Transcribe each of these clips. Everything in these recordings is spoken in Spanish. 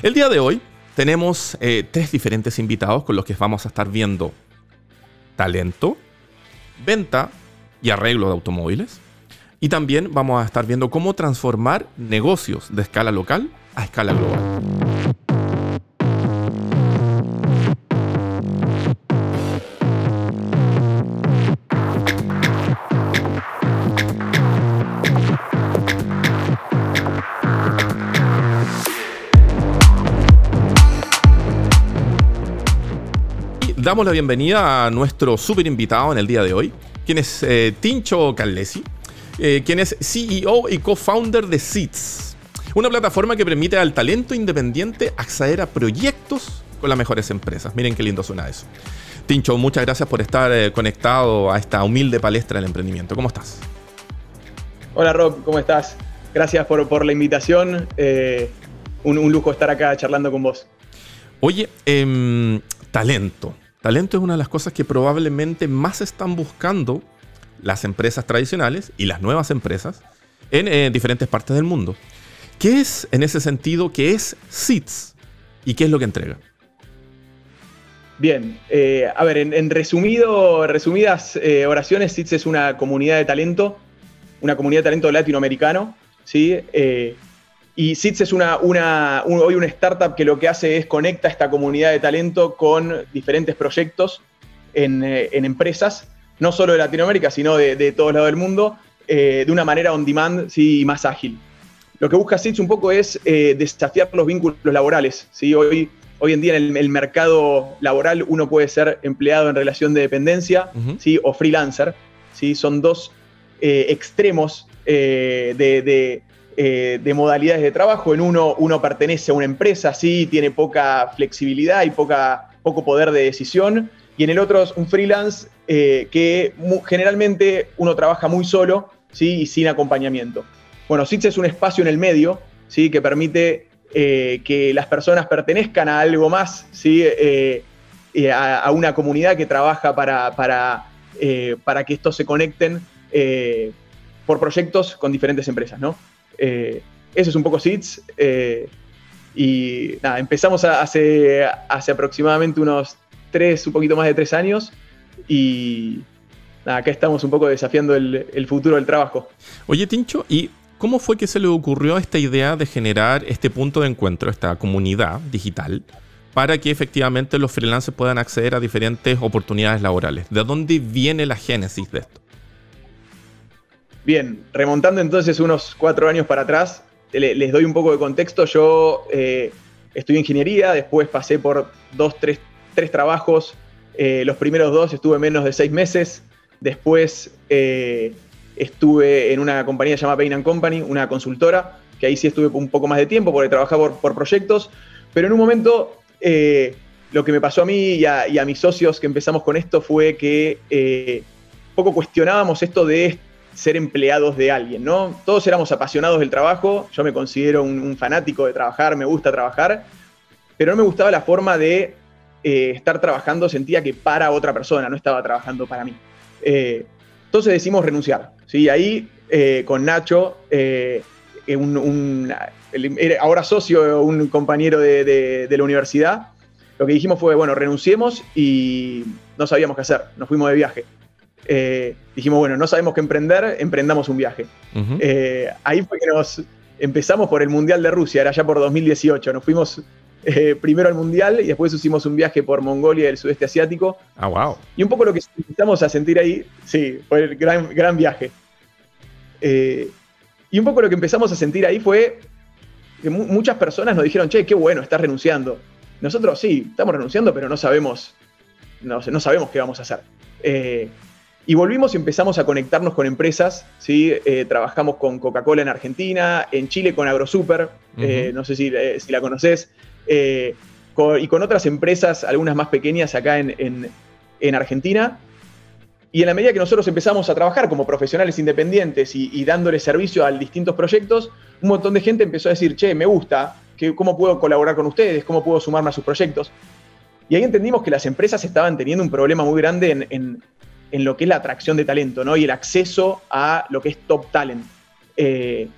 El día de hoy tenemos eh, tres diferentes invitados con los que vamos a estar viendo talento, venta y arreglo de automóviles. Y también vamos a estar viendo cómo transformar negocios de escala local a escala global. Damos la bienvenida a nuestro super invitado en el día de hoy, quien es eh, Tincho Callesi, eh, quien es CEO y co-founder de Seeds, una plataforma que permite al talento independiente acceder a proyectos con las mejores empresas. Miren qué lindo suena eso. Tincho, muchas gracias por estar eh, conectado a esta humilde palestra del emprendimiento. ¿Cómo estás? Hola Rob, ¿cómo estás? Gracias por, la invitación. Un, un, lujo estar acá charlando con vos. Oye, eh, talento. Talento es una de las cosas que probablemente más están buscando las empresas tradicionales y las nuevas empresas en eh, diferentes partes del mundo. ¿Qué es en ese sentido? ¿Qué es SITS? ¿Y qué es lo que entrega? Bien, eh, a ver, en, resumido, resumidas eh, oraciones, SITS es una comunidad de talento, una comunidad de talento latinoamericano, ¿sí? Y SITS es una, hoy una startup que lo que hace es conecta esta comunidad de talento con diferentes proyectos en, eh, empresas, no solo de Latinoamérica, sino de, de todos lados del mundo, eh, de una manera on demand ¿sí? más ágil. Lo que busca SITS un poco es eh, desafiar los vínculos laborales. ¿sí? Hoy, hoy en día en el, mercado laboral uno puede ser empleado en relación de dependencia ¿sí? o freelancer. ¿sí? Son dos extremos de eh, de modalidades de trabajo. En uno, uno pertenece a una empresa, sí, tiene poca flexibilidad y poca, poco poder de decisión. Y en el otro es un freelance eh, que generalmente uno trabaja muy solo ¿sí? y sin acompañamiento. Bueno, SITS es un espacio en el medio ¿sí? que permite eh, que las personas pertenezcan a algo más, ¿sí? a, una comunidad que trabaja para, para, para que estos se conecten por proyectos con diferentes empresas. ¿no? Eh, eso es un poco SITS. Eh, y nada, empezamos hace, hace aproximadamente unos tres, un poquito más de tres años. Y nada, acá estamos un poco desafiando el, futuro del trabajo. Oye, Tincho, ¿y cómo fue que se le ocurrió esta idea de generar este punto de encuentro, esta comunidad digital? para que efectivamente los freelancers puedan acceder a diferentes oportunidades laborales. ¿De dónde viene la génesis de esto? Bien, remontando entonces unos cuatro años para atrás, les doy un poco de contexto. Yo eh, estudié ingeniería, después pasé por dos, tres, trabajos. Eh, los primeros dos estuve menos de seis meses. Después eh, estuve en una compañía llamada Bain Company, una consultora, que ahí sí estuve un poco más de tiempo porque trabajaba por, proyectos. Pero en un momento lo que me pasó a mí y a, y a, mis socios que empezamos con esto fue que poco cuestionábamos esto de ser empleados de alguien, ¿no? Todos éramos apasionados del trabajo, yo me considero un, fanático de trabajar, me gusta trabajar, pero no me gustaba la forma de eh, estar trabajando, sentía que para otra persona, no estaba trabajando para mí. Eh, entonces decidimos renunciar, ¿sí? Ahí eh, con Nacho, ahora socio, un compañero de, de la universidad, lo que dijimos fue, bueno, renunciemos y no sabíamos qué hacer, nos fuimos de viaje. Eh, dijimos, bueno, no sabemos qué emprender, emprendamos un viaje. Eh, ahí fue que nos empezamos por el Mundial de Rusia, era ya por 2018. Nos fuimos eh, primero al Mundial y después hicimos un viaje por Mongolia y el sudeste asiático. Ah, wow. Y un poco lo que empezamos a sentir ahí, sí, fue el gran, gran viaje. y un poco lo que empezamos a sentir ahí fue que muchas personas nos dijeron, che, qué bueno, estás renunciando. Nosotros sí, estamos renunciando, pero no sabemos, no, no sabemos qué vamos a hacer. Y volvimos y empezamos a conectarnos con empresas, ¿sí? Eh, trabajamos con Coca-Cola en Argentina, en Chile con AgroSuper, eh, no sé si, eh, la conoces, y con otras empresas, algunas más pequeñas acá en, Argentina. Y en la medida que nosotros empezamos a trabajar como profesionales independientes y, dándole servicio a distintos proyectos, un montón de gente empezó a decir, che, me gusta, que, ¿cómo puedo colaborar con ustedes? ¿Cómo puedo sumarme a sus proyectos? Y ahí entendimos que las empresas estaban teniendo un problema muy grande en, en lo que es la atracción de talento, ¿no? Y el acceso a lo que es top talent. Eh,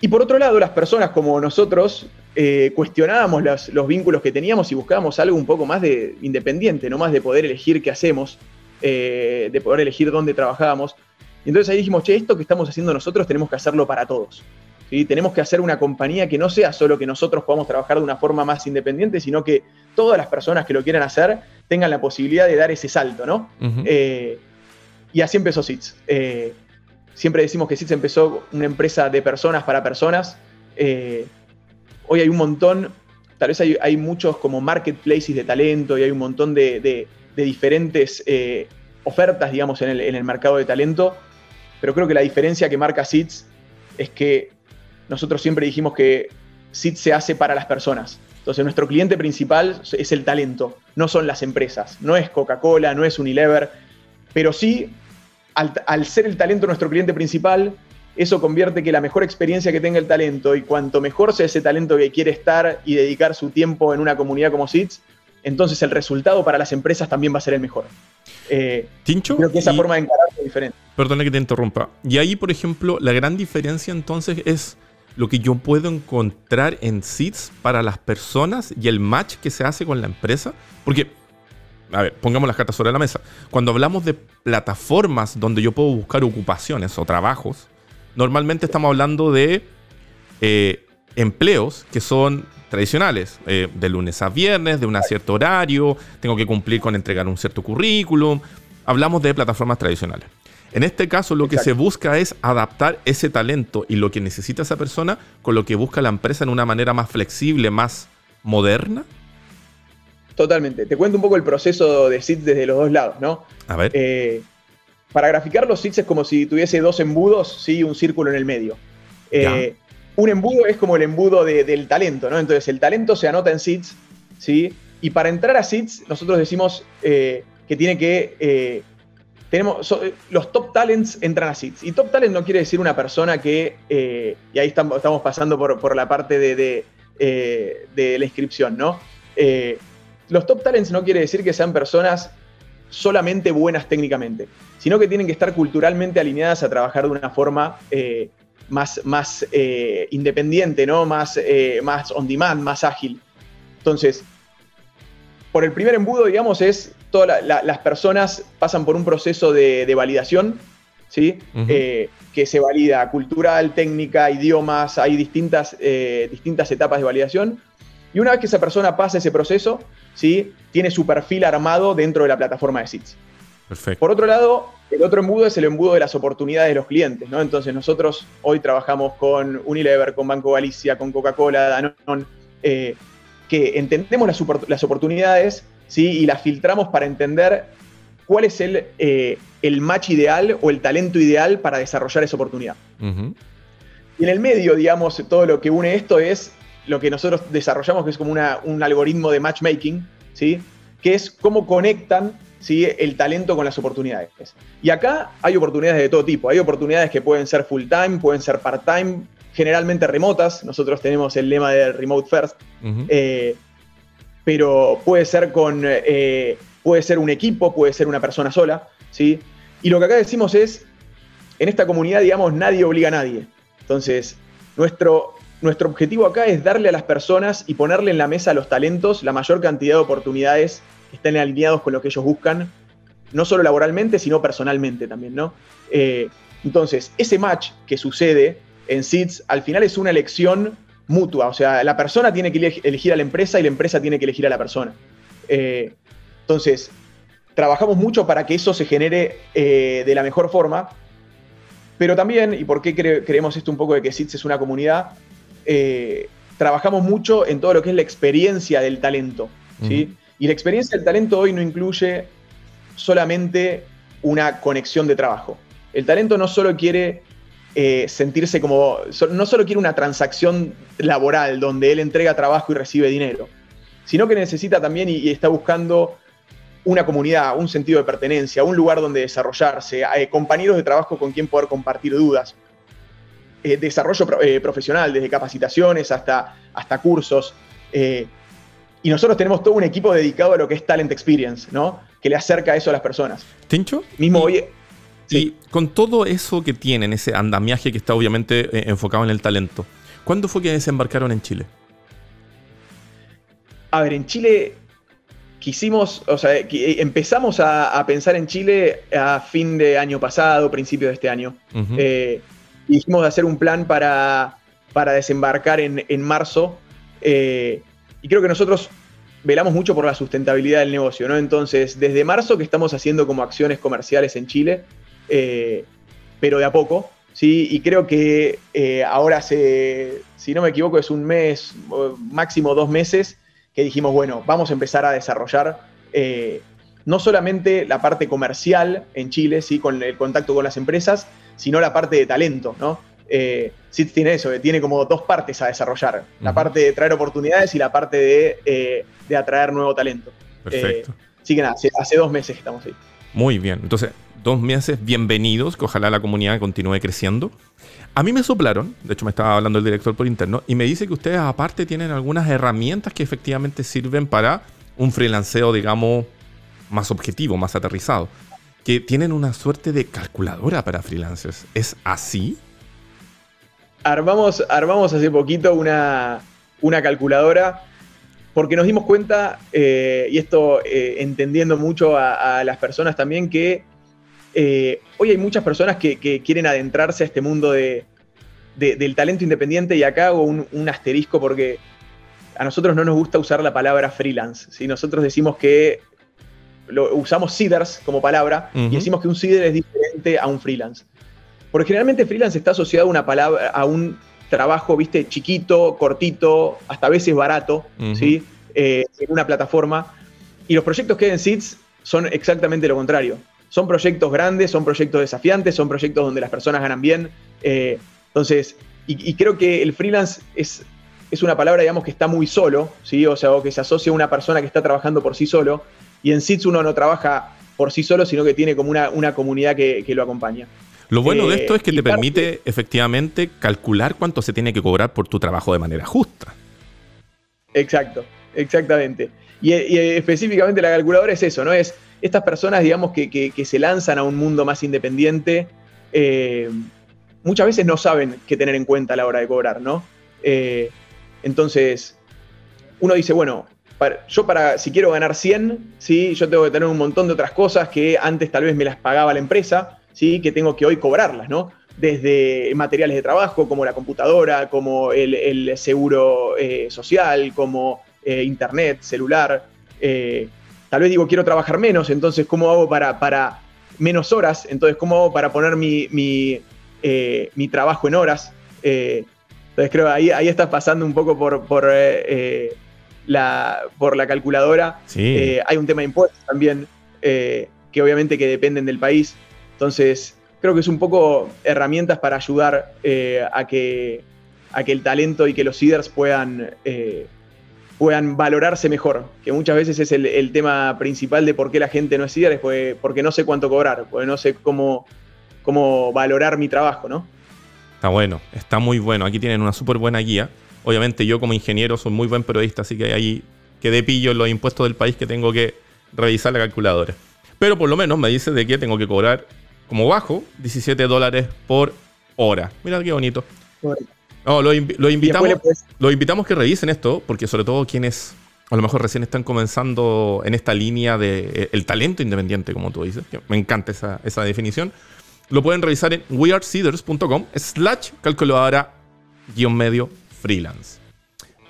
y por otro lado, las personas como nosotros eh, cuestionábamos los, vínculos que teníamos y buscábamos algo un poco más de independiente, no más de poder elegir qué hacemos, eh, de poder elegir dónde trabajábamos. Y entonces ahí dijimos, che, esto que estamos haciendo nosotros tenemos que hacerlo para todos. ¿sí? Tenemos que hacer una compañía que no sea solo que nosotros podamos trabajar de una forma más independiente, sino que todas las personas que lo quieran hacer tengan la posibilidad de dar ese salto, ¿no? Eh, y así empezó SITS. siempre decimos que SITS empezó una empresa de personas para personas hoy hay un montón, tal vez hay, muchos como marketplaces de talento y hay un montón de, diferentes eh, ofertas, digamos, en el, mercado de talento, pero creo que la diferencia que marca SITS es que nosotros siempre dijimos que SITS se hace para las personas. Entonces, nuestro cliente principal es el talento, no son las empresas. No es Coca-Cola, no es Unilever, pero sí, al, al, ser el talento nuestro cliente principal, eso convierte que la mejor experiencia que tenga el talento y cuanto mejor sea ese talento que quiere estar y dedicar su tiempo en una comunidad como SITS, entonces el resultado para las empresas también va a ser el mejor. Eh, ¿Tincho? Creo que esa forma de encarar es diferente. Perdona que te interrumpa. Y ahí, por ejemplo, la gran diferencia entonces es lo que yo puedo encontrar en SITS para las personas y el match que se hace con la empresa. Porque, a ver, pongamos las cartas sobre la mesa. Cuando hablamos de plataformas donde yo puedo buscar ocupaciones o trabajos, normalmente estamos hablando de eh, empleos que son tradicionales, eh, de lunes a viernes, de un cierto horario, tengo que cumplir con entregar un cierto currículum. Hablamos de plataformas tradicionales. En este caso, lo que se busca es adaptar ese talento y lo que necesita esa persona con lo que busca la empresa en una manera más flexible, más moderna. Totalmente. Te cuento un poco el proceso de SIT desde los dos lados, ¿no? A ver. Eh, para graficar los SITs es como si tuviese dos embudos, ¿sí? un círculo en el medio. Eh, un embudo es como el embudo del talento, ¿no? Entonces el talento se anota en SITs, ¿sí? Y para entrar a SITs, nosotros decimos eh, que tiene que. Eh, tenemos, los top talents entran a SITs. Y top talent no quiere decir una persona que. y ahí estamos, pasando por, la parte de, de, la inscripción, ¿no? los top talents no quiere decir que sean personas solamente buenas técnicamente, sino que tienen que estar culturalmente alineadas a trabajar de una forma eh, más, más eh, independiente, ¿no? más, eh, más on demand, más ágil. Entonces, por el primer embudo, digamos, es todas las personas pasan por un proceso de, validación, ¿sí? que se valida cultural, técnica, idiomas, hay distintas, distintas etapas de validación. Y una vez que esa persona pasa ese proceso, ¿sí? tiene su perfil armado dentro de la plataforma de SITS. Perfecto. Por otro lado, el otro embudo es el embudo de las oportunidades de los clientes, ¿no? Entonces nosotros hoy trabajamos con Unilever, con Banco Galicia, con Coca-Cola, Danone, eh, que entendemos las, oportunidades, ¿sí? Y las filtramos para entender cuál es el, eh, el match ideal o el talento ideal para desarrollar esa oportunidad. Y en el medio, digamos, todo lo que une esto es lo que nosotros desarrollamos, que es como un algoritmo de matchmaking, ¿sí? que es cómo conectan ¿sí? el talento con las oportunidades. Y acá hay oportunidades de todo tipo. Hay oportunidades que pueden ser full time, pueden ser part time, generalmente remotas. Nosotros tenemos el lema de remote first. Eh, pero puede ser con. Eh, puede ser un equipo, puede ser una persona sola. ¿sí? Y lo que acá decimos es. En esta comunidad, digamos, nadie obliga a nadie. Entonces, nuestro, nuestro objetivo acá es darle a las personas y ponerle en la mesa a los talentos la mayor cantidad de oportunidades que estén alineados con lo que ellos buscan, no solo laboralmente, sino personalmente también, ¿no? Eh, entonces, ese match que sucede en SIDS al final es una elección mutua, o sea, la persona tiene que elegir a la empresa y la empresa tiene que elegir a la persona. Eh, entonces, trabajamos mucho para que eso se genere eh, de la mejor forma, pero también, y por qué creemos esto un poco de que SIDS es una comunidad, eh, trabajamos mucho en todo lo que es la experiencia del talento. ¿sí? Y la experiencia del talento hoy no incluye solamente una conexión de trabajo. El talento no solo quiere eh, sentirse como, no solo quiere una transacción laboral donde él entrega trabajo y recibe dinero, sino que necesita también y, está buscando una comunidad, un sentido de pertenencia, un lugar donde desarrollarse, eh, compañeros de trabajo con quien poder compartir dudas. Eh, desarrollo eh, profesional, desde capacitaciones hasta, hasta cursos. Y nosotros tenemos todo un equipo dedicado a lo que es Talent Experience, ¿no? Que le acerca eso a las personas. ¿Tincho? Mismo hoy. Y con todo eso que tienen, ese andamiaje que está obviamente enfocado en el talento, ¿cuándo fue que desembarcaron en Chile? A ver, en Chile quisimos, o sea, empezamos a, pensar en Chile a fin de año pasado, principio de este año. Uh dijimos de hacer un plan para, para desembarcar en, marzo. Eh, y creo que nosotros velamos mucho por la sustentabilidad del negocio, ¿no? Entonces, desde marzo que estamos haciendo como acciones comerciales en Chile, eh, pero de a poco, ¿sí? Y creo que eh, ahora hace, si no me equivoco, es un mes, máximo dos meses, que dijimos, bueno, vamos a empezar a desarrollar no solamente la parte comercial en Chile, ¿sí? Con el contacto con las empresas, sino la parte de talento, ¿no? eh, tiene eso, tiene como dos partes a desarrollar. La parte de traer oportunidades y la parte de, eh, atraer nuevo talento. Perfecto. Eh, así que nada, hace, dos meses que estamos ahí. Muy bien. Entonces, dos meses bienvenidos, que ojalá la comunidad continúe creciendo. A mí me soplaron, de hecho me estaba hablando el director por interno, y me dice que ustedes aparte tienen algunas herramientas que efectivamente sirven para un freelanceo, digamos, más objetivo, más aterrizado. Que tienen una suerte de calculadora para freelancers. ¿Es así? armamos, armamos hace poquito una, calculadora porque nos dimos cuenta, eh, y esto eh, entendiendo mucho a, las personas también, que eh, hoy hay muchas personas que, quieren adentrarse a este mundo de, del talento independiente y acá hago un, asterisco porque a nosotros no nos gusta usar la palabra freelance. Si Nosotros decimos que lo, usamos seeders como palabra y decimos que un seeder es diferente a un freelance. Porque generalmente freelance está asociado a una palabra, a un trabajo, viste, chiquito, cortito, hasta a veces barato, ¿sí? Eh, en una plataforma. Y los proyectos que hay en Seeds son exactamente lo contrario. Son proyectos grandes, son proyectos desafiantes, son proyectos donde las personas ganan bien. Eh, entonces, y, creo que el freelance es, es una palabra, digamos, que está muy solo, ¿sí? O sea, o que se asocia a una persona que está trabajando por sí solo. Y en Seeds uno no trabaja por sí solo, sino que tiene como una, una comunidad que, que lo acompaña. Lo bueno de esto es que te permite efectivamente calcular cuánto se tiene que cobrar por tu trabajo de manera justa. Exacto, exactamente. Y, específicamente la calculadora es eso, ¿no? Es estas personas, digamos, que, se lanzan a un mundo más independiente, eh, muchas veces no saben qué tener en cuenta a la hora de cobrar, ¿no? Eh, entonces, uno dice, bueno, yo para, si quiero ganar 100, ¿sí? yo tengo que tener un montón de otras cosas que antes tal vez me las pagaba la empresa, que tengo que hoy cobrarlas, ¿no? Desde materiales de trabajo como la computadora, como el, seguro eh, social, como internet, celular. Eh, tal vez digo, quiero trabajar menos, entonces, ¿cómo hago para, para menos horas? Entonces, ¿cómo hago para poner mi, mi, trabajo en horas? entonces, creo que ahí, ahí estás pasando un poco por, por, la, por la calculadora. hay un tema de impuestos también, que obviamente que dependen del país. Entonces, creo que es un poco herramientas para ayudar eh, a, que, a que el talento y que los líderes puedan, eh, puedan valorarse mejor, que muchas veces es el, tema principal de por qué la gente no es líder, es porque, no sé cuánto cobrar, porque no sé cómo, cómo valorar mi trabajo, ¿no? Está bueno, está muy bueno. Aquí tienen una súper buena guía. Obviamente yo como ingeniero soy muy buen periodista, así que ahí quedé pillo en los impuestos del país que tengo que revisar la calculadora. Pero por lo menos me dice de que tengo que cobrar como bajo, 17 dólares por hora. Mira qué bonito. No, lo, invitamos, lo invitamos que revisen esto, porque sobre todo quienes a lo mejor recién están comenzando en esta línea de eh, el talento independiente, como tú dices, me encanta esa, esa definición, lo pueden revisar en weareseeders.com slash calculadora guion medio freelance.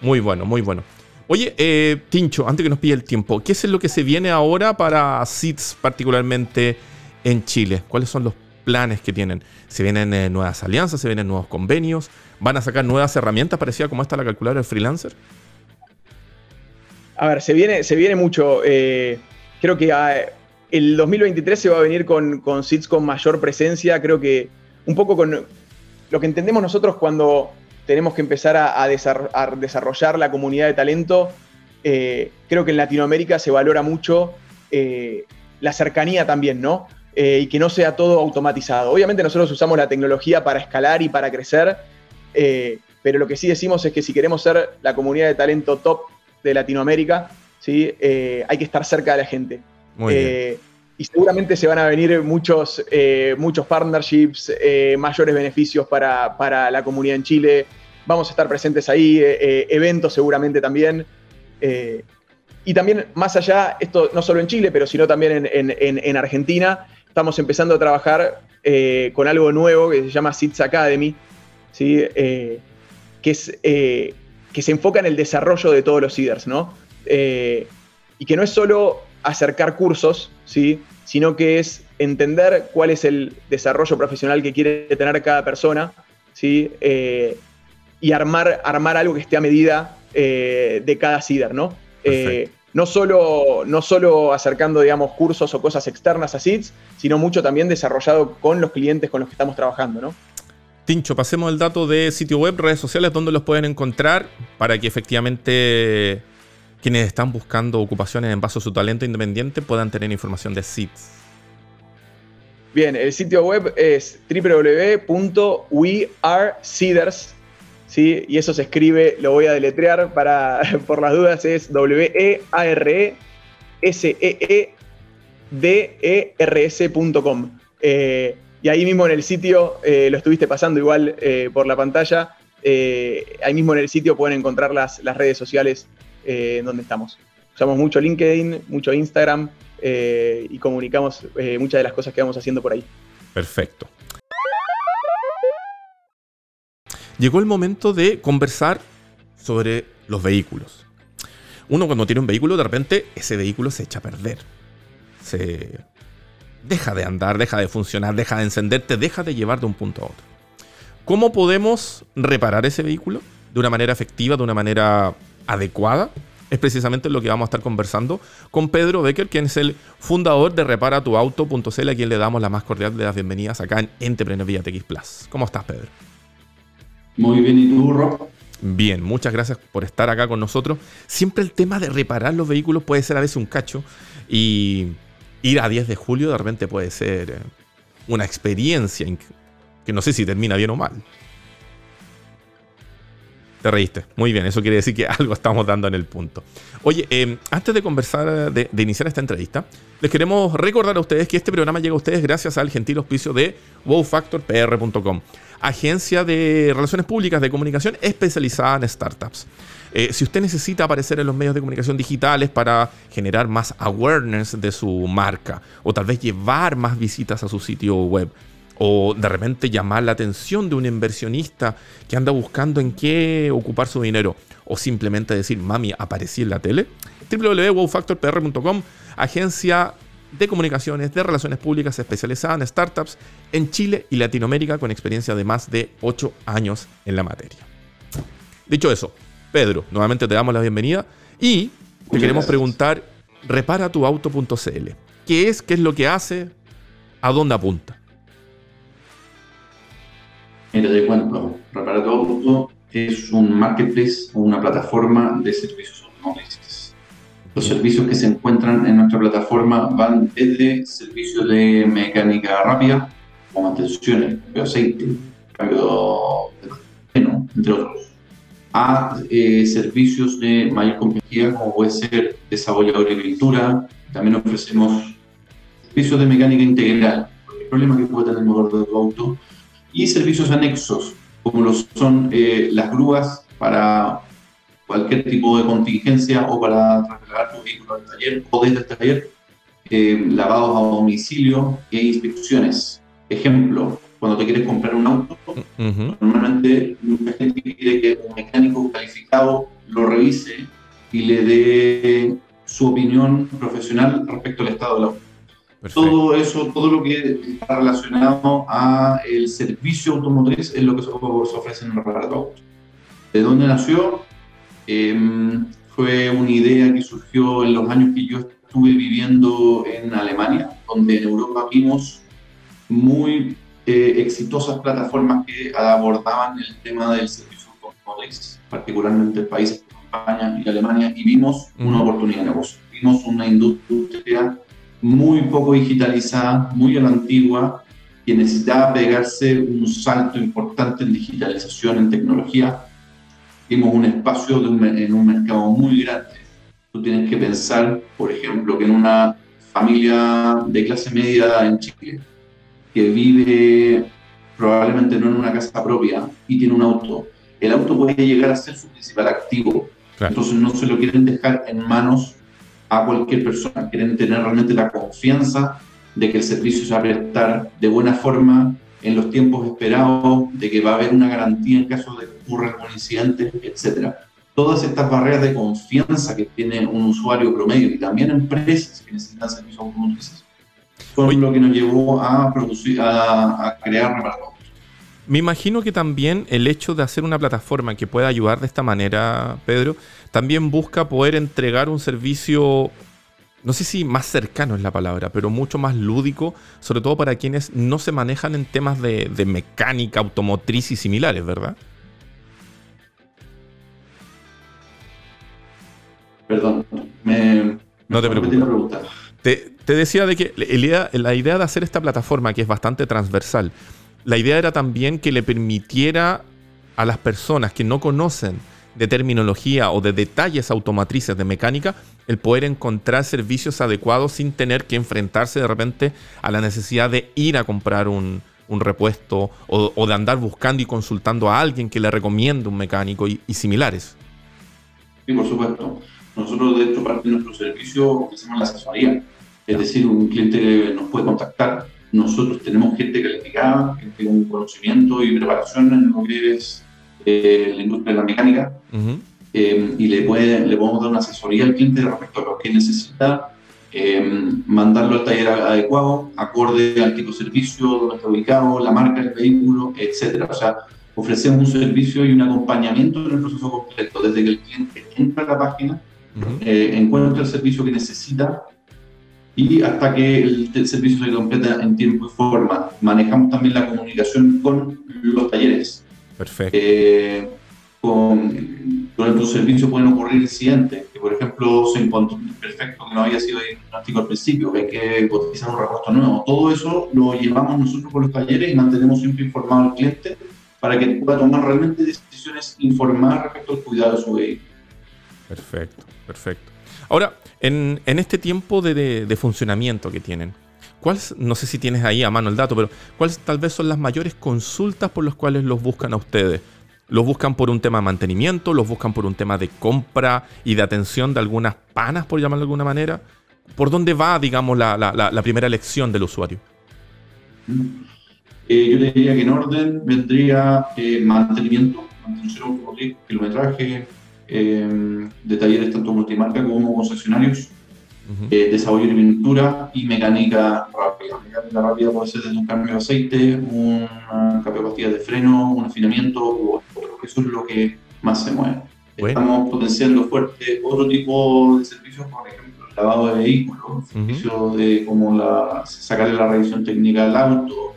Muy bueno, muy bueno. Oye, eh, Tincho, antes que nos pille el tiempo, ¿qué es lo que se viene ahora para SITS particularmente en Chile? ¿Cuáles son los planes que tienen? ¿Se vienen eh, nuevas alianzas? ¿Se vienen nuevos convenios? ¿Van a sacar nuevas herramientas parecidas como esta la calculadora del freelancer? A ver, se viene, se viene mucho. Eh, creo que ah, el 2023 se va a venir con, con con mayor presencia. Creo que un poco con lo que entendemos nosotros cuando tenemos que empezar a, desarrollar la comunidad de talento. Eh, creo que en Latinoamérica se valora mucho la cercanía también, ¿no? Eh, y que no sea todo automatizado. Obviamente nosotros usamos la tecnología para escalar y para crecer, eh, pero lo que sí decimos es que si queremos ser la comunidad de talento top de Latinoamérica, ¿sí? Eh, hay que estar cerca de la gente. y seguramente se van a venir muchos, muchos partnerships, mayores beneficios para, la comunidad en Chile. Vamos a estar presentes ahí, eventos seguramente también. y también, más allá, esto no solo en Chile, pero sino también en, Argentina, estamos empezando a trabajar con algo nuevo que se llama SITS Academy, ¿sí? que, es, que se enfoca en el desarrollo de todos los CIDERS, ¿no? y que no es solo acercar cursos, ¿sí? sino que es entender cuál es el desarrollo profesional que quiere tener cada persona ¿sí? Eh, y armar, armar algo que esté a medida eh, de cada CIDER. ¿no? Eh, no solo, no solo acercando, digamos, cursos o cosas externas a SIDS, sino mucho también desarrollado con los clientes con los que estamos trabajando, ¿no? Tincho, pasemos el dato de sitio web, redes sociales, donde los pueden encontrar para que efectivamente quienes están buscando ocupaciones en base a su talento independiente puedan tener información de SITS. Bien, el sitio web es www.weareseeders, ¿sí? Y eso se escribe, lo voy a deletrear para, por las dudas, es W-E-A-R-E-S-E-E-D-E-R-S.com. y ahí mismo en el sitio, eh, lo estuviste pasando igual eh, por la pantalla, ahí mismo en el sitio pueden encontrar las, las redes sociales en donde estamos. Usamos mucho LinkedIn, mucho Instagram, eh, y comunicamos eh, muchas de las cosas que vamos haciendo por ahí. Perfecto. Llegó el momento de conversar sobre los vehículos. Uno cuando tiene un vehículo, de repente ese vehículo se echa a perder. Se deja de andar, deja de funcionar, deja de encenderte, deja de llevar de un punto a otro. ¿Cómo podemos reparar ese vehículo de una manera efectiva, de una manera adecuada? es precisamente lo que vamos a estar conversando con Pedro Becker, quien es el fundador de reparatuauto.cl, a quien le damos la más cordial de las bienvenidas acá en Entrepreneur Vía TX Plus. ¿Cómo estás, Pedro? Muy bien, ¿y tú, Rob? Bien, muchas gracias por estar acá con nosotros. Siempre el tema de reparar los vehículos puede ser a veces un cacho y ir a 10 de julio de repente puede ser eh, una experiencia que no sé si termina bien o mal. Te reíste. Muy bien, eso quiere decir que algo estamos dando en el punto. Oye, em, antes de conversar, de, iniciar esta entrevista, les queremos recordar a ustedes que este programa llega a ustedes gracias al gentil auspicio de wowfactorpr.com, agencia de relaciones públicas de comunicación especializada en startups. Eh, si usted necesita aparecer en los medios de comunicación digitales para generar más awareness de su marca o tal vez llevar más visitas a su sitio web, o de repente llamar la atención de un inversionista que anda buscando en qué ocupar su dinero, o simplemente decir, mami, aparecí en la tele. www.wowfactorpr.com, agencia de comunicaciones, de relaciones públicas especializada en startups en Chile y Latinoamérica con experiencia de más de 8 años en la materia. Dicho eso, Pedro, nuevamente te damos la bienvenida y te queremos preguntar, reparatuauto.cl. ¿Qué es? ¿Qué es lo que hace? ¿A dónde apunta? Mira, te cuento. Repara tu auto es un marketplace o una plataforma de servicios automotrices. Los servicios que se encuentran en nuestra plataforma van desde servicios de mecánica rápida, como mantenciones, cambio de aceite, cambio de entre otros, a eh, servicios de mayor complejidad, como puede ser desarrollo de agricultura. También ofrecemos servicios de mecánica integral. El problema que puede tener el motor de tu auto y servicios anexos, como lo son eh, las grúas para cualquier tipo de contingencia o para trasladar tu vehículo al taller o desde el taller, eh, lavados a domicilio e inspecciones. Ejemplo, cuando te quieres comprar un auto, normalmente mucha gente quiere que un mecánico calificado lo revise y le dé su opinión profesional respecto al estado del auto. Todo eso, todo lo que está relacionado a el servicio automotriz es lo que se ofrece en Reparato ¿De dónde nació? Em, fue una idea que surgió en los años que yo estuve viviendo en Alemania, donde en Europa vimos muy eh, exitosas plataformas que abordaban el tema del servicio automotriz, particularmente en países como España y Alemania, y vimos una oportunidad de negocio. Vimos una industria muy poco digitalizada, muy a la antigua, que necesitaba pegarse un salto importante en digitalización, en tecnología. Vimos un espacio en un mercado muy grande. Tú tienes que pensar, por ejemplo, que en una familia de clase media en Chile, que vive probablemente no en una casa propia y tiene un auto, el auto puede llegar a ser su principal activo. Entonces no se lo quieren dejar en manos a cualquier persona, quieren tener realmente la confianza de que el servicio se va a prestar de buena forma en los tiempos esperados, de que va a haber una garantía en caso de que ocurra algún incidente, etc. Todas estas barreras de confianza que tiene un usuario promedio y también empresas que necesitan servicios automotrices son lo que nos llevó a, producir, a, a crear Reparador. Me imagino que también el hecho de hacer una plataforma que pueda ayudar de esta manera, Pedro, también busca poder entregar un servicio, no sé si más cercano es la palabra, pero mucho más lúdico, sobre todo para quienes no se manejan en temas de, mecánica, automotriz y similares, ¿verdad? Perdón, me, no te preocupes. Te, decía de que la idea de hacer esta plataforma, que es bastante transversal, la idea era también que le permitiera a las personas que no conocen de terminología o de detalles automatrices de mecánica, el poder encontrar servicios adecuados sin tener que enfrentarse de repente a la necesidad de ir a comprar un, repuesto o, de andar buscando y consultando a alguien que le recomiende un mecánico y, similares. Sí, por supuesto. Nosotros, de hecho, parte de nuestro servicio ofrecemos la asesoría. Es decir, un cliente nos puede contactar. Nosotros tenemos gente calificada, gente con conocimiento y preparación en lo que es eh, la industria de la mecánica, eh, y le, puede, le podemos dar una asesoría al cliente respecto a lo que necesita, eh, mandarlo al taller adecuado, acorde al tipo de servicio, donde está ubicado, la marca del vehículo, etcétera. O sea, ofrecemos un servicio y un acompañamiento en el proceso completo, desde que el cliente entra a la página, encuentra el servicio que necesita, y hasta que el, servicio se completa en tiempo y forma. Manejamos también la comunicación con los talleres. Perfecto. Eh, con, durante un servicio pueden ocurrir incidentes, que por ejemplo se encontró un perfecto que no había sido diagnóstico al principio, que hay que cotizar un repuesto nuevo. Todo eso lo llevamos nosotros con los talleres y mantenemos siempre informado al cliente para que pueda tomar realmente decisiones informadas respecto al cuidado de su vehículo. Perfecto, perfecto. Ahora, en, este tiempo de, funcionamiento que tienen, ¿cuáles, no sé si tienes ahí a mano el dato, pero cuáles tal vez son las mayores consultas por las cuales los buscan a ustedes? ¿Los buscan por un tema de mantenimiento? ¿Los buscan por un tema de compra y de atención de algunas panas, por llamarlo de alguna manera? ¿Por dónde va, digamos, la, primera elección del usuario? Eh, yo diría que en orden vendría eh, mantenimiento, mantenimiento kilometraje, eh, de talleres tanto multimarca como concesionarios, eh, desarrollo de pintura y mecánica rápida. Mecánica rápida puede ser desde un cambio de aceite, un cambio de freno, un afinamiento u otro. Eso es lo que más se mueve. Estamos potenciando fuerte otro tipo de servicios, por ejemplo, el lavado de vehículos, servicios de como la, sacarle la revisión técnica del auto,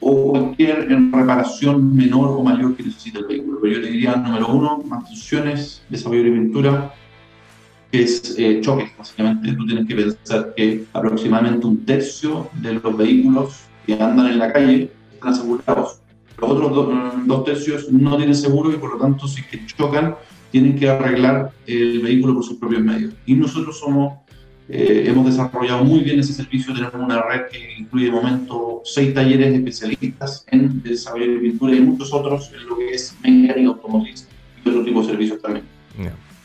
o cualquier reparación menor o mayor que necesite el vehículo. Pero yo te diría, número uno, mantenciones, desarrollo de pintura, que es eh, choques, básicamente. Tú tienes que pensar que aproximadamente un tercio de los vehículos que andan en la calle están asegurados. Los otros mm, dos tercios no tienen seguro y por lo tanto, si que chocan, tienen que arreglar el vehículo por sus propios medios. Y nosotros somos eh, hemos desarrollado muy bien ese servicio, tenemos una red que incluye de momento seis talleres especialistas en desarrollo de pintura y muchos otros en lo que es mecánica automotriz y otro tipo de servicios también.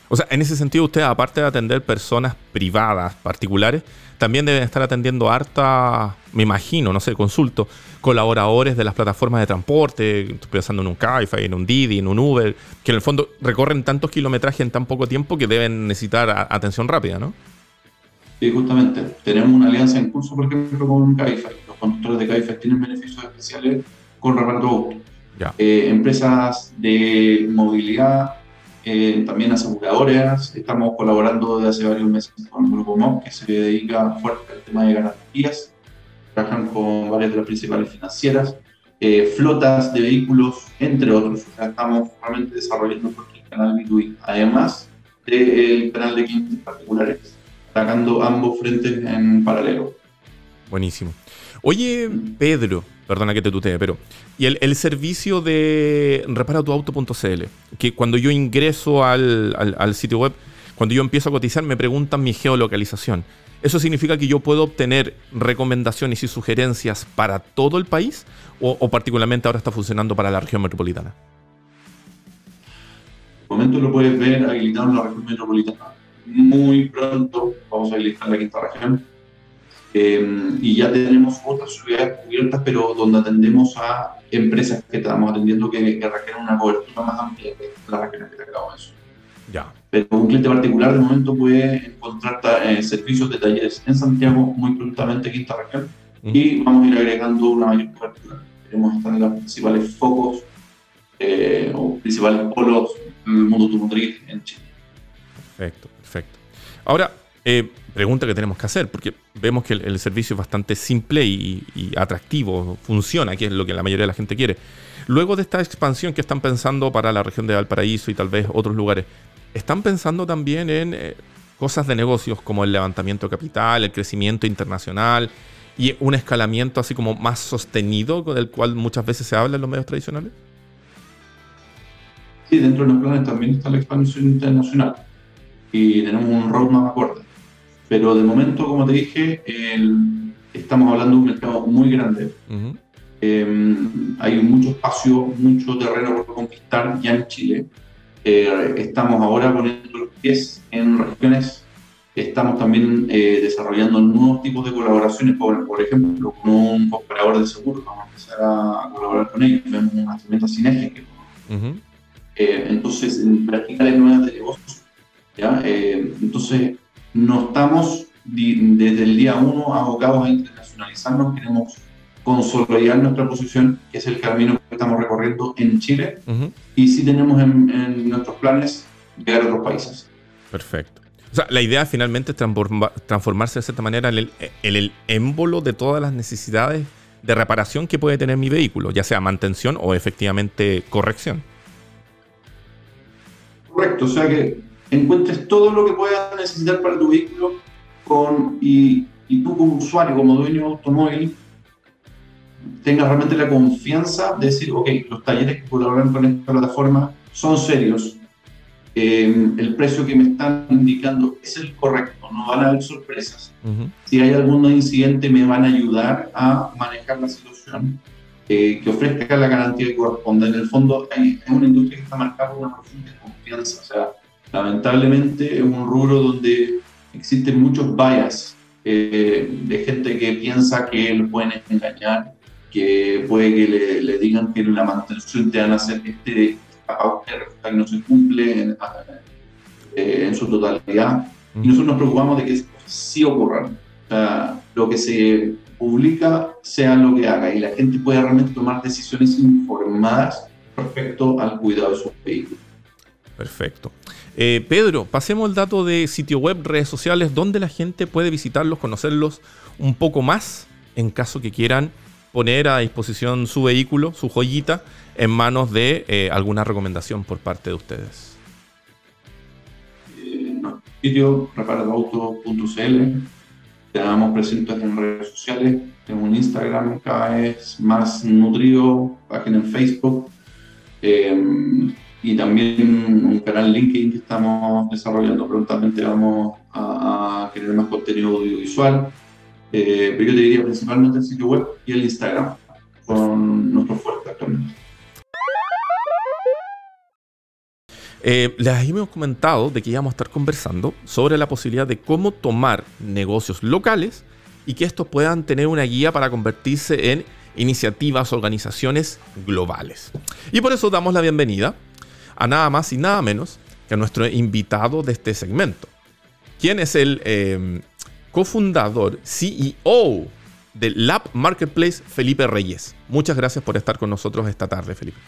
O sea, en ese sentido, usted, aparte de atender personas privadas, particulares, también deben estar atendiendo harta, me imagino, no sé, consulto, colaboradores de las plataformas de transporte, estoy pensando en un Cabify, en un Didi, en un Uber, que en el fondo recorren tantos kilometrajes en tan poco tiempo que deben necesitar atención rápida, ¿no? Sí, justamente. Tenemos una alianza en curso, por ejemplo, con Cabify. Los conductores de Cabify tienen beneficios especiales con reparto auto. Eh, empresas de movilidad, eh, también aseguradoras. Estamos colaborando desde hace varios meses con el Grupo MOB, que se dedica fuerte al tema de garantías. Trabajan con varias de las principales financieras. Eh, flotas de vehículos, entre otros. O sea, estamos realmente desarrollando nuestro canal B2B, además del canal de clientes particulares atacando ambos frentes en paralelo. Buenísimo. Oye, Pedro, perdona que te tutee, pero y el, servicio de reparatuauto.cl, que cuando yo ingreso al, sitio web, cuando yo empiezo a cotizar, me preguntan mi geolocalización. ¿Eso significa que yo puedo obtener recomendaciones y sugerencias para todo el país? ¿O, o particularmente ahora está funcionando para la región metropolitana? momento lo puedes ver habilitado en la región metropolitana. Muy pronto vamos a habilitar la quinta región. Eh, y ya tenemos otras ciudades cubiertas, pero donde atendemos a empresas que estamos atendiendo que, requieren una cobertura más amplia que las regiones que te acabo de. Ya. Pero un cliente particular de momento puede encontrar eh, servicios de talleres en Santiago muy prontamente, quinta región, y vamos a ir agregando una mayor cobertura. Queremos estar en los principales focos eh, o principales polos del mundo automotriz en Chile. Perfecto, perfecto. Ahora, eh, pregunta que tenemos que hacer, porque vemos que el, servicio es bastante simple y, atractivo, funciona, que es lo que la mayoría de la gente quiere. Luego de esta expansión que están pensando para la región de Valparaíso y tal vez otros lugares, ¿están pensando también en eh, cosas de negocios como el levantamiento de capital, el crecimiento internacional y un escalamiento así como más sostenido, del cual muchas veces se habla en los medios tradicionales? Sí, dentro de los planes también está la expansión internacional y tenemos un roadmap acorde pero de momento, como te dije, estamos hablando de un mercado muy grande. Em, hay mucho espacio, mucho terreno por conquistar ya en Chile. Eh, estamos ahora poniendo los pies en regiones. Estamos también eh, desarrollando nuevos tipos de colaboraciones, por, por, ejemplo, con un operador de seguros. Vamos a empezar a, colaborar con ellos. Vemos una herramienta sinérgica. Eh, entonces, en verticales nuevas de negocios. ¿Ya? entonces, no estamos desde el día uno abocados a internacionalizarnos, queremos consolidar nuestra posición, que es el camino que estamos recorriendo en Chile, y sí tenemos en, nuestros planes llegar a otros países. Perfecto. O sea, la idea finalmente es transformarse de cierta manera en el, en el émbolo de todas las necesidades de reparación que puede tener mi vehículo, ya sea mantención o efectivamente corrección. Correcto, o sea que encuentres todo lo que puedas necesitar para tu vehículo con, y, y tú como usuario, como dueño de automóvil, tengas realmente la confianza de decir, ok, los talleres que colaboran con esta plataforma son serios, eh, el precio que me están indicando es el correcto, no van a haber sorpresas. Si hay algún incidente me van a ayudar a manejar la situación, eh, que ofrezca la garantía que corresponde. En el fondo hay, es una industria que está marcada por una profunda confianza, o sea, lamentablemente es un rubro donde existen muchos bias eh, de gente que piensa que lo pueden engañar, que puede que le, digan que en la mantención te van a hacer este pauta que no se cumple en, eh, en su totalidad. Y nosotros nos preocupamos de que sí ocurran. O sea, lo que se publica sea lo que haga y la gente pueda realmente tomar decisiones informadas respecto al cuidado de sus vehículos. Perfecto. Eh, Pedro, pasemos el dato de sitio web, redes sociales, donde la gente puede visitarlos, conocerlos un poco más en caso que quieran poner a disposición su vehículo, su joyita, en manos de eh, alguna recomendación por parte de ustedes. Eh, sitio reparadoauto.cl, estamos presentes en redes sociales, en un Instagram cada vez más nutrido, página en Facebook. Y también un canal LinkedIn que estamos desarrollando. Prontamente vamos a, a generar más contenido audiovisual, eh, pero yo te diría principalmente el sitio web y el Instagram son nuestros fuertes actualmente. Eh, les hemos comentado de que íbamos a estar conversando sobre la posibilidad de cómo tomar negocios locales y que estos puedan tener una guía para convertirse en iniciativas, organizaciones globales. Y por eso damos la bienvenida a nada más y nada menos que a nuestro invitado de este segmento, quien es el em, cofundador, CEO del Lab Marketplace, Felipe Reyes. Muchas gracias por estar con nosotros esta tarde, Felipe.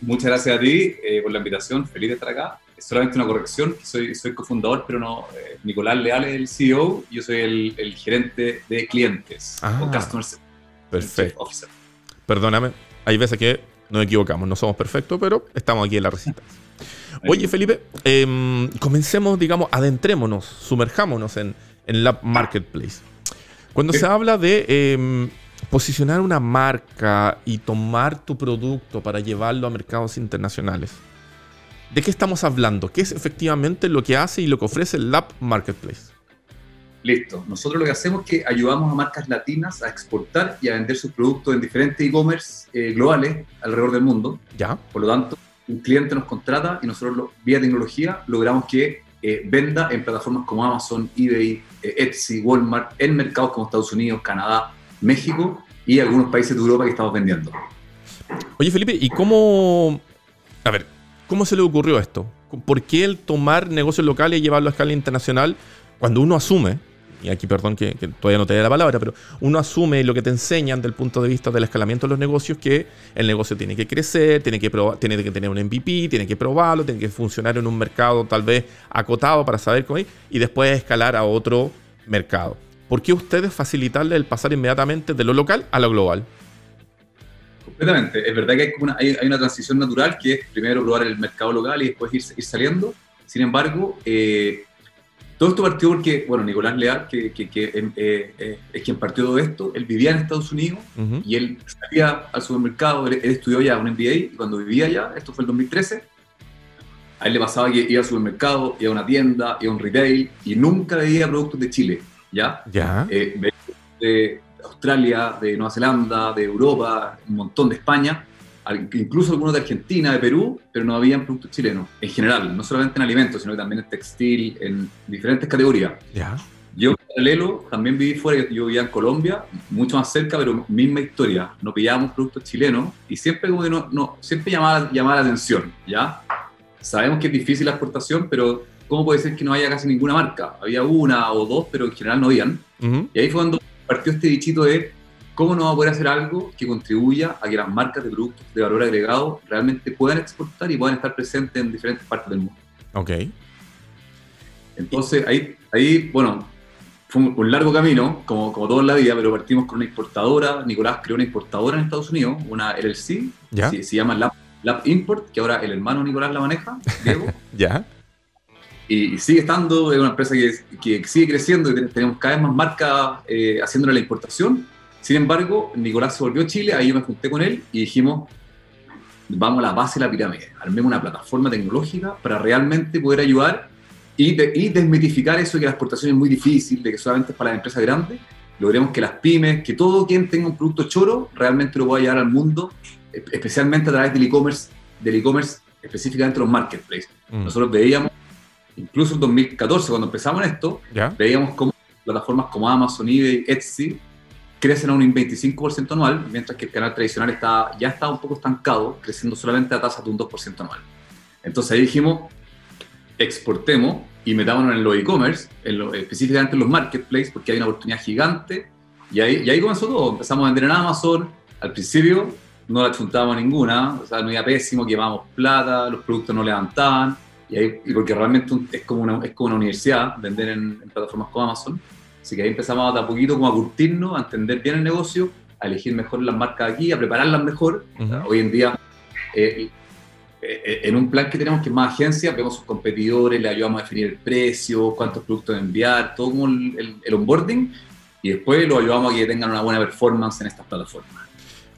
Muchas gracias a ti eh, por la invitación, feliz de estar acá. Es solamente una corrección, soy, soy cofundador, pero no, eh, Nicolás Leal es el CEO, yo soy el, gerente de clientes ah, o Customer Perfecto. Officer. Perdóname, hay veces que nos equivocamos, no somos perfectos, pero estamos aquí en la resistencia. Oye, Felipe, em, comencemos, digamos, adentrémonos, sumerjámonos en, en la marketplace. Cuando se habla de em, posicionar una marca y tomar tu producto para llevarlo a mercados internacionales, ¿de qué estamos hablando? ¿Qué es efectivamente lo que hace y lo que ofrece el Lab Marketplace? Listo. Nosotros lo que hacemos es que ayudamos a marcas latinas a exportar y a vender sus productos en diferentes e-commerce eh, globales alrededor del mundo. Ya. Por lo tanto, un cliente nos contrata y nosotros vía tecnología logramos que eh, venda en plataformas como Amazon, eBay, eh, Etsy, Walmart, en mercados como Estados Unidos, Canadá, México y algunos países de Europa que estamos vendiendo. Oye Felipe, ¿y cómo... A ver, ¿cómo se le ocurrió esto? ¿Por qué el tomar negocios locales y llevarlo a escala internacional cuando uno asume y aquí perdón que, todavía no te dé la palabra, pero uno asume lo que te enseñan del punto de vista del escalamiento de los negocios, que el negocio tiene que crecer, tiene que, tener un MVP, tiene que probarlo, tiene que funcionar en un mercado tal vez acotado para saber cómo ir, y después escalar a otro mercado. ¿Por qué ustedes facilitarle el pasar inmediatamente de lo local a lo global? Completamente. Es verdad que hay una, transición natural que es primero probar el mercado local y después ir, ir saliendo. Sin embargo, eh, todo esto partió porque, bueno, Nicolás Leal, que, eh, eh, es quien partió todo esto, él vivía en Estados Unidos y él salía al supermercado, él, estudió ya un MBA y cuando vivía allá, esto fue el 2013, a él le pasaba que iba al supermercado, iba a una tienda, iba a un retail y nunca veía productos de Chile, ¿ya? Ya. Eh, de Australia, de Nueva Zelanda, de Europa, un montón de España incluso algunos de Argentina, de Perú, pero no habían productos chilenos, en general, no solamente en alimentos, sino también en textil, en diferentes categorías. Yo, en paralelo, también viví fuera, yo vivía en Colombia, mucho más cerca, pero misma historia. No pillábamos productos chilenos y siempre como que no, no siempre llamaba, llamaba la atención, ¿ya? Sabemos que es difícil la exportación, pero ¿cómo puede ser que no haya casi ninguna marca? Había una o dos, pero en general no habían. Y ahí fue cuando partió este bichito de ¿cómo no va a poder hacer algo que contribuya a que las marcas de productos de valor agregado realmente puedan exportar y puedan estar presentes en diferentes partes del mundo? Ok. Entonces, ahí, ahí bueno, fue un, largo camino, como, como todo en la vida, pero partimos con una importadora. Nicolás creó una importadora en Estados Unidos, una LLC, ¿Ya? Se, se, llama Lab, Import, que ahora el hermano Nicolás la maneja, Diego. ¿Ya? Y, sigue estando, es una empresa que, que, sigue creciendo y tenemos cada vez más marcas eh, haciéndole la importación sin embargo, Nicolás se volvió a Chile, ahí yo me junté con él y dijimos, vamos a la base de la pirámide, armemos una plataforma tecnológica para realmente poder ayudar y, desmitificar eso de que la exportación es muy difícil, de que solamente es para las empresas grandes, logremos que las pymes, que todo quien tenga un producto choro realmente lo pueda llevar al mundo, especialmente a través del e-commerce, del e-commerce específicamente los marketplaces. Mm. Nosotros veíamos, incluso en 2014, cuando empezamos esto, veíamos como plataformas como Amazon, eBay, Etsy, crecen a un 25% anual, mientras que el canal tradicional está, ya está un poco estancado, creciendo solamente a tasas de un 2% anual. Entonces ahí dijimos, exportemos y metámonos en los e-commerce, específicamente en los marketplaces, porque hay una oportunidad gigante. Y ahí, y ahí comenzó todo. Empezamos a vender en Amazon. Al principio no la chuntábamos ninguna, o sea, no iba pésimo, llevábamos plata, los productos no levantaban. Y, ahí, y porque realmente es como, una, es como una universidad vender en, en plataformas como Amazon. Así que ahí empezamos a, a poquito como a curtirnos, a entender bien el negocio, a elegir mejor las marcas aquí, a prepararlas mejor. Hoy en día, eh, eh, en un plan que tenemos que es más agencia, vemos sus competidores, le ayudamos a definir el precio, cuántos productos enviar, todo como el, el, onboarding, y después lo ayudamos a que tengan una buena performance en estas plataformas.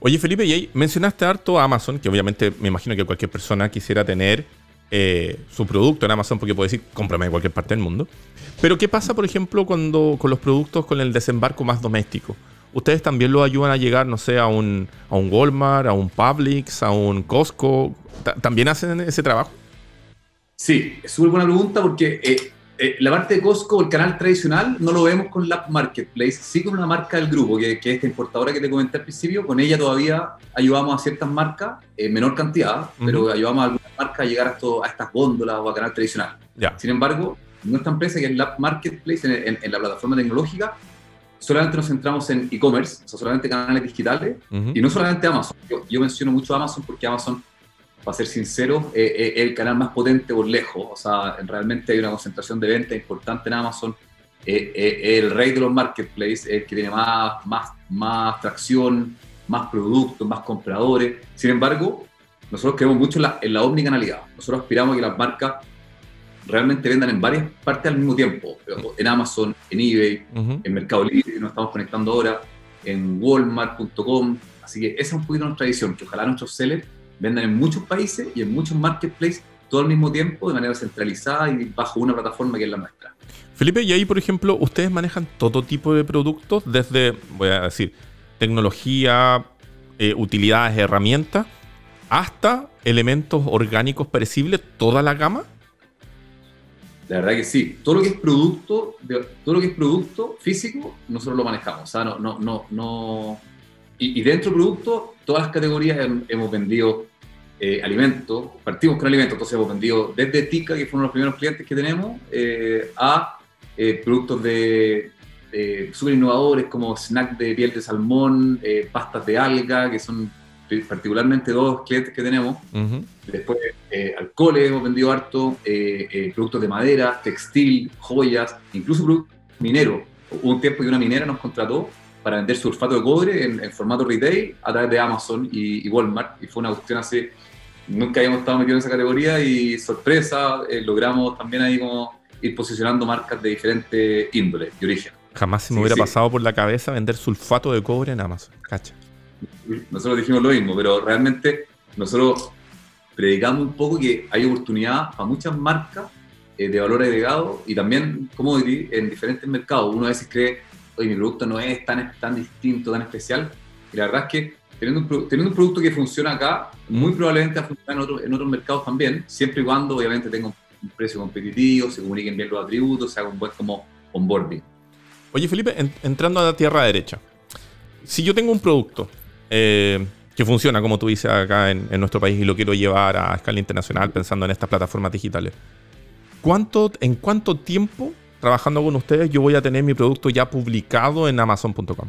Oye Felipe, y ahí mencionaste harto a Amazon, que obviamente me imagino que cualquier persona quisiera tener eh, su producto en Amazon porque puede decir, cómprame en cualquier parte del mundo. Pero ¿qué pasa, por ejemplo, cuando con los productos con el desembarco más doméstico? ¿Ustedes también lo ayudan a llegar, no sé, a un, a un Walmart, a un Publix, a un Costco? ¿También hacen ese trabajo? Sí, es una buena pregunta porque eh, eh, la parte de Costco, el canal tradicional, no lo vemos con la Marketplace, sí con una marca del grupo, que, que es esta importadora que te comenté al principio. Con ella todavía ayudamos a ciertas marcas, en menor cantidad, pero ayudamos a marcas a llegar a, esto, a estas góndolas o a canal tradicional. Sin embargo, nuestra empresa, que es la Marketplace, en, la plataforma tecnológica, solamente nos centramos en e-commerce, o sea, solamente canales digitales, y no solamente Amazon. Yo, yo menciono mucho Amazon porque Amazon para ser sincero, es eh, eh, el canal más potente por lejos. O sea, realmente hay una concentración de venta importante en Amazon. Eh, el rey de los marketplaces, el que tiene más, más, más tracción, más productos, más compradores. Sin embargo, nosotros creemos mucho en la, en la omnicanalidad. Nosotros aspiramos a que las marcas realmente vendan en varias partes al mismo tiempo. En Amazon, en eBay, en Mercado Libre, nos estamos conectando ahora, en Walmart.com. Así que esa es un poquito nuestra visión, que ojalá nuestros sellers vendan en muchos países y en muchos marketplaces todo al mismo tiempo, de manera centralizada y bajo una plataforma que es la nuestra. Felipe, y ahí, por ejemplo, ustedes manejan todo tipo de productos, desde, voy a decir, tecnología, eh, utilidades, herramientas, hasta elementos orgánicos perecibles, toda la gama. La verdad que sí. Todo lo que es producto, todo lo que es producto físico, nosotros lo manejamos. O sea, no, no, no, no. Y, dentro del producto, todas las categorías hemos vendido eh, alimentos, partimos con alimentos, entonces hemos vendido desde Tica, que fueron los primeros clientes que tenemos, eh, a eh, productos de, súper innovadores como snack de piel de salmón, pastas de alga, que son particularmente dos clientes que tenemos. Después, alcoholes hemos vendido harto, productos de madera, textil, joyas, incluso productos mineros. Hubo un tiempo que una minera nos contrató para vender sulfato de cobre en, formato retail a través de Amazon y, y, Walmart. Y fue una cuestión así nunca habíamos estado metidos en esa categoría y sorpresa, eh, logramos también ahí como ir posicionando marcas de diferentes índoles y origen. Jamás se me hubiera pasado por la cabeza vender sulfato de cobre en Amazon, cacha. Nosotros dijimos lo mismo, pero realmente nosotros predicamos un poco que hay oportunidad para muchas marcas eh, de valor agregado y también, como diría, en diferentes mercados. Uno a veces cree, oye, mi producto no es tan, tan distinto, tan especial. Y la verdad es que teniendo un, producto que funciona acá, muy probablemente va a funcionar en, en otros mercados también, siempre y cuando obviamente tenga un precio competitivo, se comuniquen bien los atributos, se haga un buen onboarding. Oye Felipe, entrando a la tierra derecha, si yo tengo un producto eh, que funciona, como tú dices acá en, en, nuestro país, y lo quiero llevar a escala internacional pensando en estas plataformas digitales, ¿cuánto, ¿en cuánto tiempo trabajando con ustedes yo voy a tener mi producto ya publicado en amazon.com?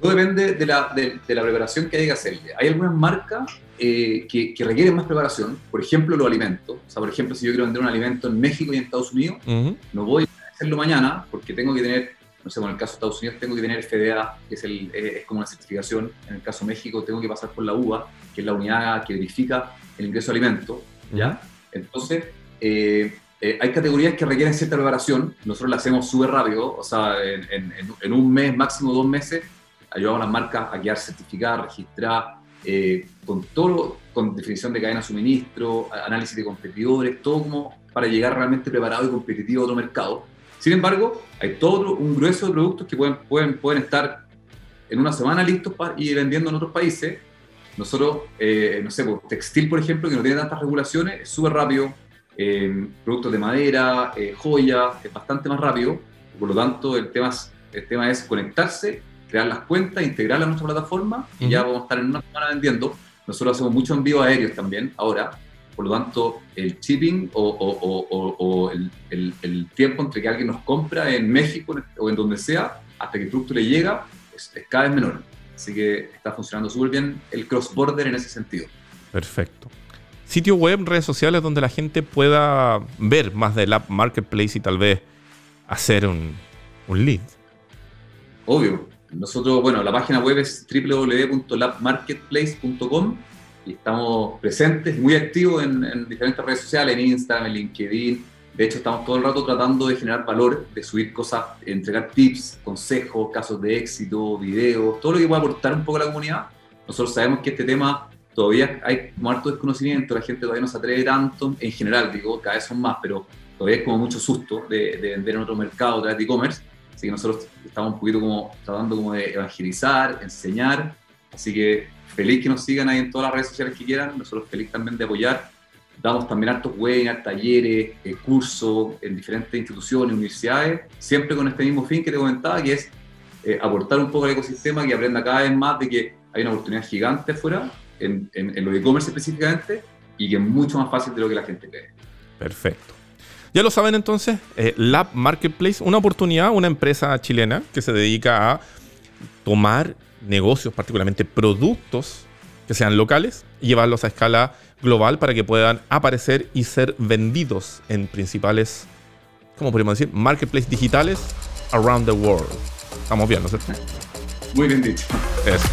Todo depende de la, de, la, preparación que hay que hacerle. Hay algunas marcas eh, que, que, requieren más preparación, por ejemplo, los alimentos. O sea, por ejemplo, si yo quiero vender un alimento en México y en Estados Unidos, no voy a hacerlo mañana porque tengo que tener, no sé, en el caso de Estados Unidos tengo que tener FDA, que es, el, es como una certificación. En el caso de México tengo que pasar por la UBA, que es la unidad que verifica el ingreso de alimentos. ¿ya? Entonces, eh, eh, hay categorías que requieren cierta preparación. Nosotros la hacemos súper rápido, o sea, en, en, en un mes, máximo dos meses ayudamos a las marcas a quedar certificadas, registradas, eh, con todo, con definición de cadena de suministro, análisis de competidores, todo como para llegar realmente preparado y competitivo a otro mercado. Sin embargo, hay todo un grueso de productos que pueden, pueden, pueden estar en una semana listos para ir vendiendo en otros países. Nosotros, eh, no sé, pues, textil, por ejemplo, que no tiene tantas regulaciones, es súper rápido. Eh, productos de madera, joyas, es bastante más rápido. Por lo tanto, el tema, el tema es conectarse crear las cuentas, integrarlas a nuestra plataforma y ya vamos a estar en una semana vendiendo. Nosotros hacemos mucho envío aéreos también ahora, por lo tanto, el shipping o, o, o, el, el, tiempo entre que alguien nos compra en México o en donde sea, hasta que el producto le llega, es, cada vez menor. Así que está funcionando súper bien el cross-border en ese sentido. Perfecto. Sitio web, redes sociales donde la gente pueda ver más del app marketplace y tal vez hacer un, un lead. Obvio. Nosotros, bueno, la página web es www.labmarketplace.com y estamos presentes, muy activos en, diferentes redes sociales, en Instagram, en LinkedIn. De hecho, estamos todo el rato tratando de generar valor, de subir cosas, entregar tips, consejos, casos de éxito, videos, todo lo que pueda aportar un poco a la comunidad. Nosotros sabemos que este tema todavía hay como harto desconocimiento, la gente todavía no se atreve tanto, en general, digo, cada vez son más, pero todavía es como mucho susto de, de vender en otro mercado a través de e-commerce. Así que nosotros estamos un poquito como tratando como de evangelizar, enseñar. Así que feliz que nos sigan ahí en todas las redes sociales que quieran. Nosotros feliz también de apoyar. Damos también hartos webinars, talleres, eh, cursos en diferentes instituciones, universidades, siempre con este mismo fin que te comentaba, que es eh, aportar un poco al ecosistema, que aprenda cada vez más de que hay una oportunidad gigante afuera, en, en, en e-commerce específicamente, y que es mucho más fácil de lo que la gente cree. Perfecto. Ya lo saben entonces, eh, Lab Marketplace, una oportunidad, una empresa chilena que se dedica a tomar negocios, particularmente productos que sean locales, y llevarlos a escala global para que puedan aparecer y ser vendidos en principales, ¿cómo podríamos decir? Marketplaces digitales around the world. Estamos bien, ¿no es cierto? Muy bien dicho. Eso.